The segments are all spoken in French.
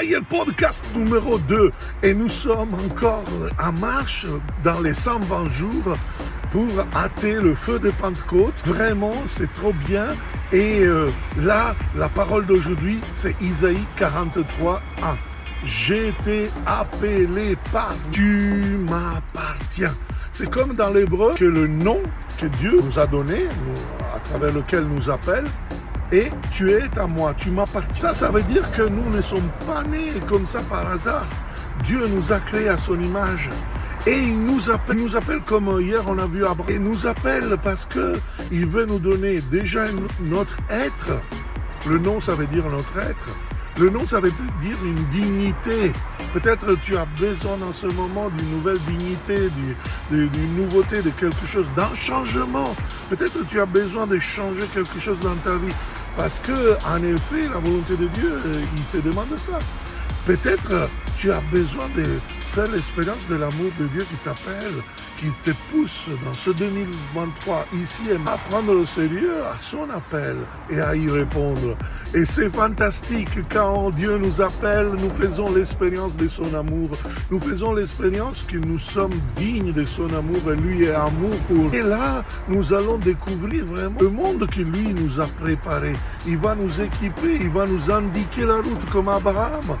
Fire Podcast numéro 2 et nous sommes encore en marche dans les 120 jours pour hâter le feu de Pentecôte. Vraiment, c'est trop bien. Et euh, là, la parole d'aujourd'hui, c'est Isaïe 43, 1. J'ai été appelé par tu m'appartiens. C'est comme dans l'hébreu que le nom que Dieu nous a donné, à travers lequel nous appelle, et tu es à moi, tu m'appartiens. Ça, ça veut dire que nous ne sommes pas nés comme ça par hasard. Dieu nous a créés à son image. Et il nous appelle, il nous appelle comme hier on a vu Abraham. Il nous appelle parce que il veut nous donner déjà notre être. Le nom, ça veut dire notre être. Le nom, ça veut dire une dignité. Peut-être tu as besoin en ce moment d'une nouvelle dignité, d'une nouveauté, de quelque chose, d'un changement. Peut-être tu as besoin de changer quelque chose dans ta vie. Parce que, en effet, la volonté de Dieu, euh, il te demande ça. Peut-être euh, tu as besoin de faire l'expérience de l'amour de Dieu qui t'appelle, qui te pousse dans ce 2023 ici à prendre au sérieux à son appel et à y répondre. Et c'est fantastique quand Dieu nous appelle, nous faisons l'expérience de son amour. Nous faisons l'expérience que nous sommes dignes de son amour et lui est amour pour. Et là, nous allons découvrir vraiment le monde que lui nous a préparé. Il va nous équiper, il va nous indiquer la route comme Abraham.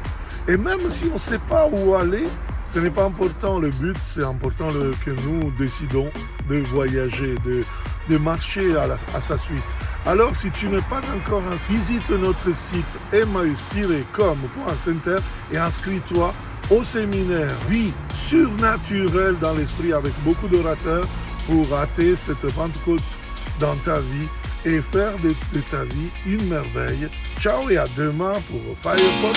Et même si on ne sait pas où aller, ce n'est pas important. Le but, c'est important que nous décidons de voyager, de, de marcher à, sa suite. Alors, si tu n'es pas encore inscrit, visite notre site emmaüs-com.center et inscris-toi au séminaire Vie surnaturelle dans l'esprit avec beaucoup d'orateurs pour rater cette Pentecôte dans ta vie et faire de, ta vie une merveille. Ciao et à demain pour Firepod.